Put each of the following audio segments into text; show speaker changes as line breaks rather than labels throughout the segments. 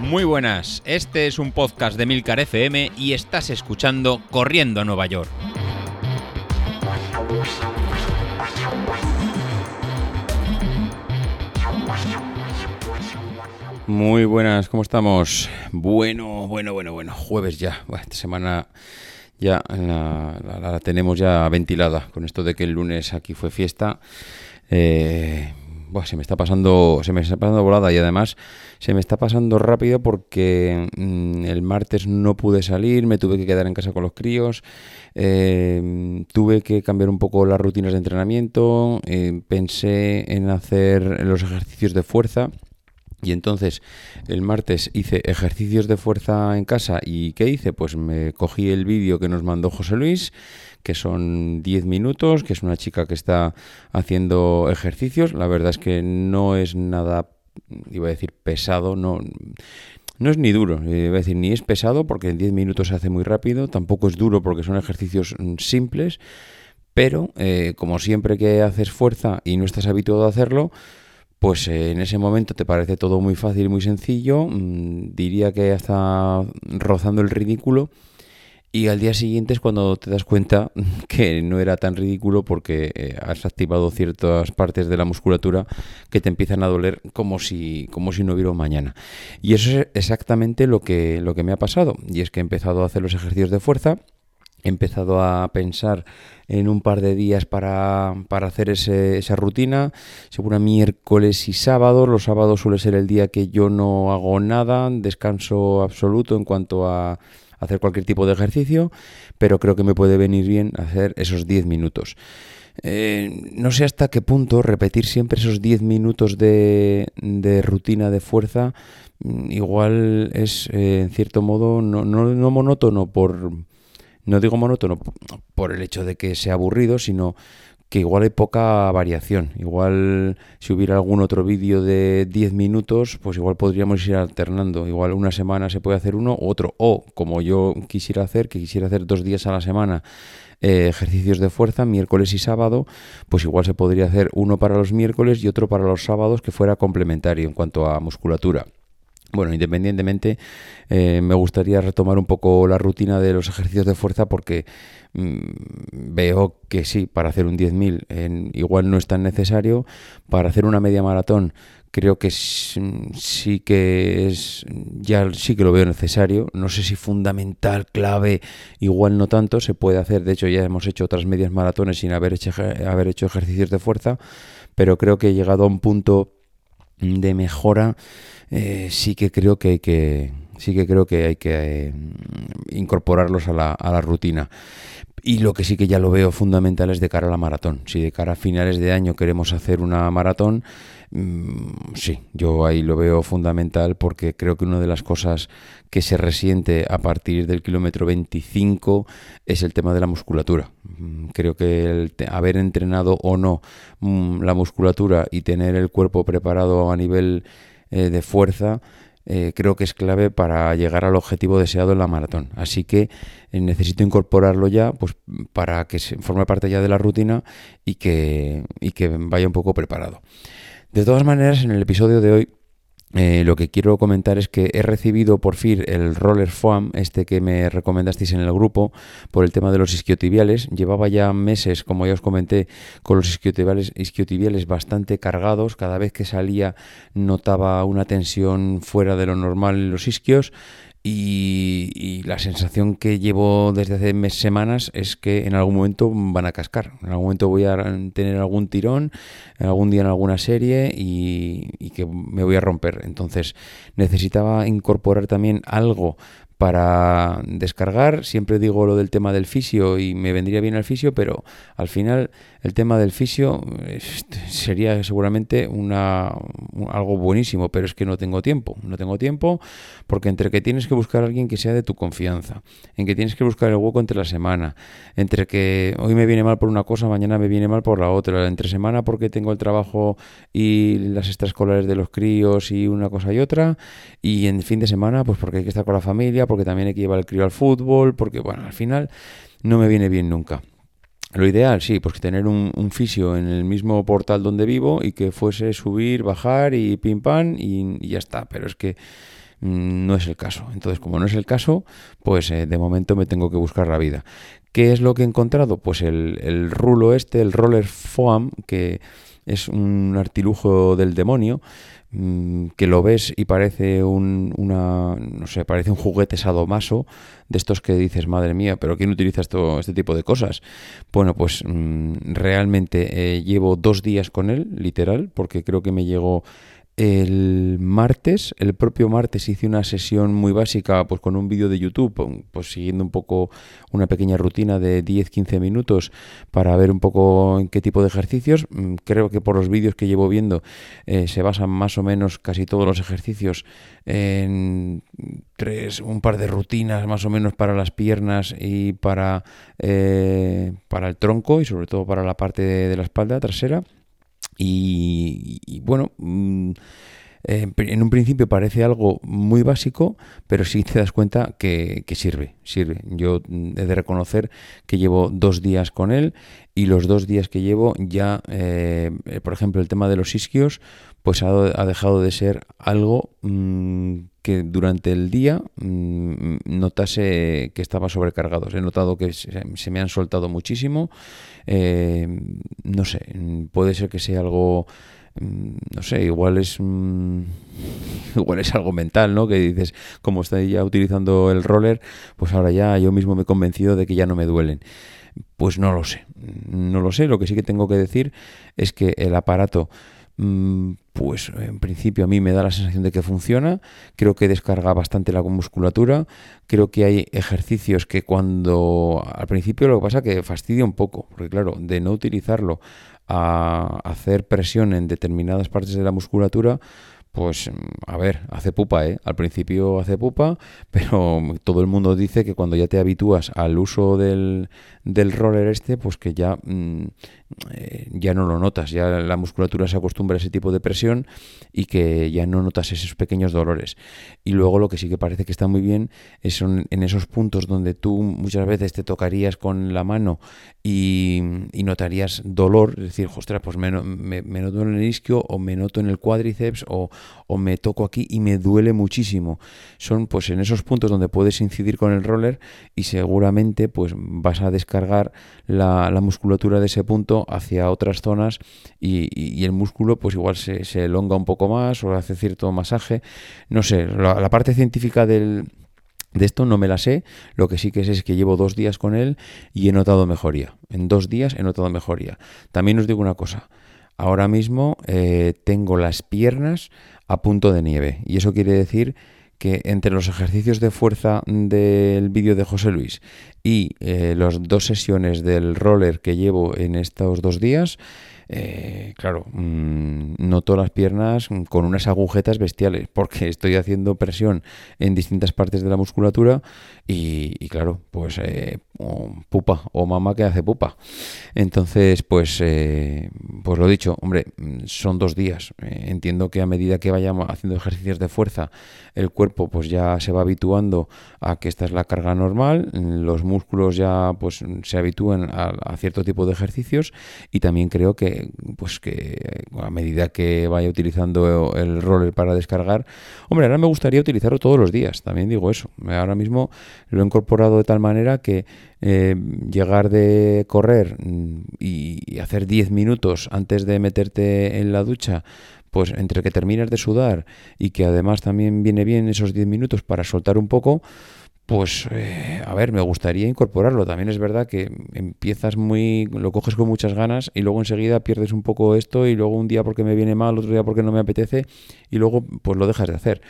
Muy buenas, este es un podcast de Milcar FM y estás escuchando Corriendo a Nueva York. Muy buenas, ¿cómo estamos? Bueno, bueno, bueno, bueno, jueves ya. esta semana ya la, tenemos ya ventilada con esto de que el lunes aquí fue fiesta. Eh, se me está pasando, se me está pasando volada y además se me está pasando rápido porque mm, el martes no pude salir, me tuve que quedar en casa con los críos, eh, tuve que cambiar un poco las rutinas de entrenamiento, eh, pensé en hacer los ejercicios de fuerza. Y entonces el martes hice ejercicios de fuerza en casa y ¿qué hice? Pues me cogí el vídeo que nos mandó José Luis, que son 10 minutos, que es una chica que está haciendo ejercicios. La verdad es que no es nada, iba a decir, pesado, no, no es ni duro, a decir, ni es pesado porque en 10 minutos se hace muy rápido, tampoco es duro porque son ejercicios mm, simples, pero eh, como siempre que haces fuerza y no estás habituado a hacerlo, pues eh, en ese momento te parece todo muy fácil muy sencillo, mm, diría que hasta rozando el ridículo, y al día siguiente es cuando te das cuenta que no era tan ridículo porque eh, has activado ciertas partes de la musculatura que te empiezan a doler como si, como si no hubiera mañana. Y eso es exactamente lo que, lo que me ha pasado. Y es que he empezado a hacer los ejercicios de fuerza, he empezado a pensar en un par de días para, para hacer esa rutina, seguro miércoles y sábados. Los sábados suele ser el día que yo no hago nada, descanso absoluto en cuanto a hacer cualquier tipo de ejercicio, pero creo que me puede venir bien hacer esos 10 minutos. Eh, no sé hasta qué punto repetir siempre esos 10 minutos de, rutina de fuerza mm, igual es eh, en cierto modo no, no, monótono por no digo monótono por el hecho de que sea aburrido sino que igual hay poca variación. Igual si hubiera algún otro vídeo de 10 minutos, pues igual podríamos ir alternando. Igual una semana se puede hacer uno u otro. O como yo quisiera hacer, que quisiera hacer dos días a la semana eh, ejercicios de fuerza, miércoles y sábado, pues igual se podría hacer uno para los miércoles y otro para los sábados que fuera complementario en cuanto a musculatura. Bueno, independientemente, eh, me gustaría retomar un poco la rutina de los ejercicios de fuerza porque mm, veo que sí, para hacer un 10.000 igual no es tan necesario. Para hacer una media maratón creo que sí que es, ya sí que lo veo necesario. No sé si fundamental, clave, igual no tanto, se puede hacer. De hecho, ya hemos hecho otras medias maratones sin haber hecho, haber hecho ejercicios de fuerza, pero creo que he llegado a un punto de mejora eh, sí que creo que hay que sí que creo que hay que eh, incorporarlos a la, a la rutina. Y lo que sí que ya lo veo fundamental es de cara a la maratón. Si de cara a finales de año queremos hacer una maratón, mm, sí, yo ahí lo veo fundamental porque creo que una de las cosas que se resiente a partir del kilómetro 25 es el tema de la musculatura. Mm, creo que el haber entrenado o no mm, la musculatura y tener el cuerpo preparado a nivel eh, de fuerza, eh, creo que es clave para llegar al objetivo deseado en la maratón. Así que eh, necesito incorporarlo ya pues, para que se forme parte ya de la rutina y que, y que vaya un poco preparado. De todas maneras, en el episodio de hoy eh, lo que quiero comentar es que he recibido por fin el roller foam, este que me recomendasteis en el grupo, por el tema de los isquiotibiales. Llevaba ya meses, como ya os comenté, con los isquiotibiales, isquiotibiales bastante cargados. Cada vez que salía notaba una tensión fuera de lo normal en los isquios y, la sensación que llevo desde hace mes, semanas es que en algún momento van a cascar. En algún momento voy a tener algún tirón, algún día en alguna serie y, y que me voy a romper. Entonces necesitaba incorporar también algo para descargar. Siempre digo lo del tema del fisio y me vendría bien el fisio, pero al final el tema del fisio este, sería seguramente una, algo buenísimo, pero es que no tengo tiempo. No tengo tiempo porque entre que tienes que buscar a alguien que sea de tu confianza, en que tienes que buscar el hueco entre la semana, entre que hoy me viene mal por una cosa, mañana me viene mal por la otra, entre semana porque tengo el trabajo y las extraescolares de los críos y una cosa y otra, y en fin de semana pues porque hay que estar con la familia, porque también hay que llevar el crío al fútbol, porque bueno, al final no me viene bien nunca. Lo ideal, sí, pues tener un, fisio en el mismo portal donde vivo y que fuese subir, bajar y pim pam y, ya está. Pero es que no es el caso. Entonces, como no es el caso, pues eh, de momento me tengo que buscar la vida. ¿Qué es lo que he encontrado? Pues el, el rulo este, el roller foam, que es un artilugio del demonio Mm, que lo ves y parece un, una, no sé, parece un juguete sadomaso de estos que dices, madre mía, pero ¿quién utiliza esto, este tipo de cosas? Bueno, pues mm, realmente eh, llevo dos días con él, literal, porque creo que me llegó el martes, el propio martes hice una sesión muy básica pues con un vídeo de YouTube, pues siguiendo un poco una pequeña rutina de 10-15 minutos para ver un poco en qué tipo de ejercicios. Mm, creo que por los vídeos que llevo viendo eh, se basan más o menos casi todos los ejercicios en tres, un par de rutinas más o menos para las piernas y para, eh, para el tronco y sobre todo para la parte de la espalda trasera. Y, bueno, mm, eh, en un principio parece algo muy básico, pero sí te das cuenta que, sirve, sirve. Yo he de reconocer que llevo dos días con él y los dos días que llevo ya, eh, por ejemplo, el tema de los isquios, pues ha, dejado de ser algo mm, que durante el día mm, notase que estaba sobrecargado. He notado que se, me han soltado muchísimo. Eh, no sé, puede ser que sea algo mm, no sé, igual es igual es algo mental, ¿no? Que dices, como estoy ya utilizando el roller, pues ahora ya yo mismo me he convencido de que ya no me duelen. Pues no lo sé, no lo sé. Lo que sí que tengo que decir es que el aparato Mm, pues en principio a mí me da la sensación de que funciona, creo que descarga bastante la musculatura, creo que hay ejercicios que cuando al principio lo que pasa que fastidia un poco, porque claro, de no utilizarlo a hacer presión en determinadas partes de la musculatura, pues a ver, hace pupa, ¿eh? Al principio hace pupa, pero todo el mundo dice que cuando ya te habitúas al uso del, del roller este, pues que ya, mm, eh, ya no lo notas, ya la musculatura se acostumbra a ese tipo de presión y que ya no notas esos pequeños dolores. Y luego lo que sí que parece que está muy bien es en esos puntos donde tú muchas veces te tocarías con la mano y, notarías dolor, es decir, ostras, pues me, me, me, noto en el isquio o me noto en el cuádriceps o me toco aquí y me duele muchísimo. Son pues en esos puntos donde puedes incidir con el roller y seguramente pues vas a descargar la, musculatura de ese punto hacia otras zonas y, el músculo pues igual se, elonga un poco más o hace cierto masaje. No sé, la, parte científica del, de esto no me la sé, lo que sí que sé es que llevo dos días con él y he notado mejoría. En dos días he notado mejoría. También os digo una cosa, ahora mismo eh, tengo las piernas a punto de nieve y eso quiere decir que entre los ejercicios de fuerza del vídeo de José Luis y eh, las dos sesiones del roller que llevo en estos dos días, eh, claro, mm, noto las piernas con unas agujetas bestiales porque estoy haciendo presión en distintas partes de la musculatura y, claro, pues eh, pupa o mamá que hace pupa. Entonces, pues, eh, pues lo dicho, hombre, son dos días. entiendo que a medida que vayamos haciendo ejercicios de fuerza, el cuerpo pues ya se va habituando a que esta es la carga normal, los músculos ya pues se habitúan a cierto tipo de ejercicios y también creo que pues que a medida que vaya utilizando el roller para descargar, hombre, ahora me gustaría utilizarlo todos los días, también digo eso. Ahora mismo lo he incorporado de tal manera que eh, llegar de correr mm, y, hacer 10 minutos antes de meterte en la ducha, pues entre que terminas de sudar y que además también viene bien esos 10 minutos para soltar un poco, pues, eh, a ver, me gustaría incorporarlo. También es verdad que empiezas muy, lo coges con muchas ganas y luego enseguida pierdes un poco esto y luego un día porque me viene mal, otro día porque no me apetece y luego pues lo dejas de hacer.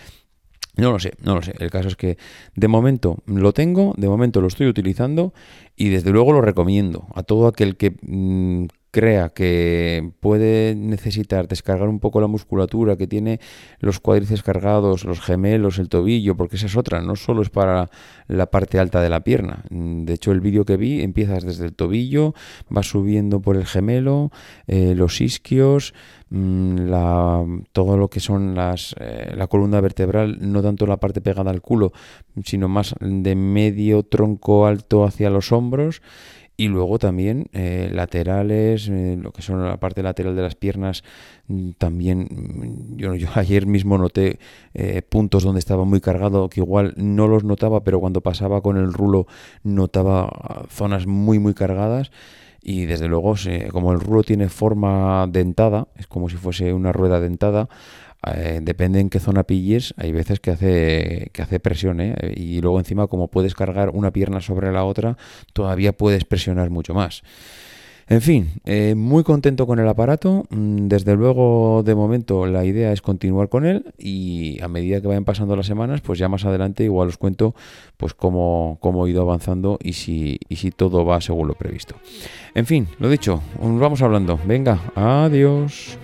No lo sé, no lo sé. El caso es que de momento lo tengo, de momento lo estoy utilizando y desde luego lo recomiendo a todo aquel que mm, crea que puede necesitar descargar un poco la musculatura, que tiene los cuádriceps cargados, los gemelos, el tobillo, porque esa es otra, no solo es para la parte alta de la pierna. De hecho, el vídeo que vi empiezas desde el tobillo, va subiendo por el gemelo, eh, los isquios, mm, la, todo lo que son las, eh, la columna vertebral, no tanto la parte pegada al culo, sino más de medio tronco alto hacia los hombros y luego también eh, laterales, eh, lo que son la parte lateral de las piernas, mm, también mm, yo, yo, ayer mismo noté eh, puntos donde estaba muy cargado, que igual no los notaba, pero cuando pasaba con el rulo notaba ah, zonas muy muy cargadas y desde luego como el rulo tiene forma dentada, es como si fuese una rueda dentada, eh, depende en qué zona pilles, hay veces que hace, que hace presión, ¿eh? y luego encima como puedes cargar una pierna sobre la otra, todavía puedes presionar mucho más. En fin, eh, muy contento con el aparato. Mm, desde luego, de momento, la idea es continuar con él y a medida que vayan pasando las semanas, pues ya más adelante igual os cuento pues cómo, cómo he ido avanzando y si, y si todo va según lo previsto. En fin, lo dicho, nos vamos hablando. Venga, adiós.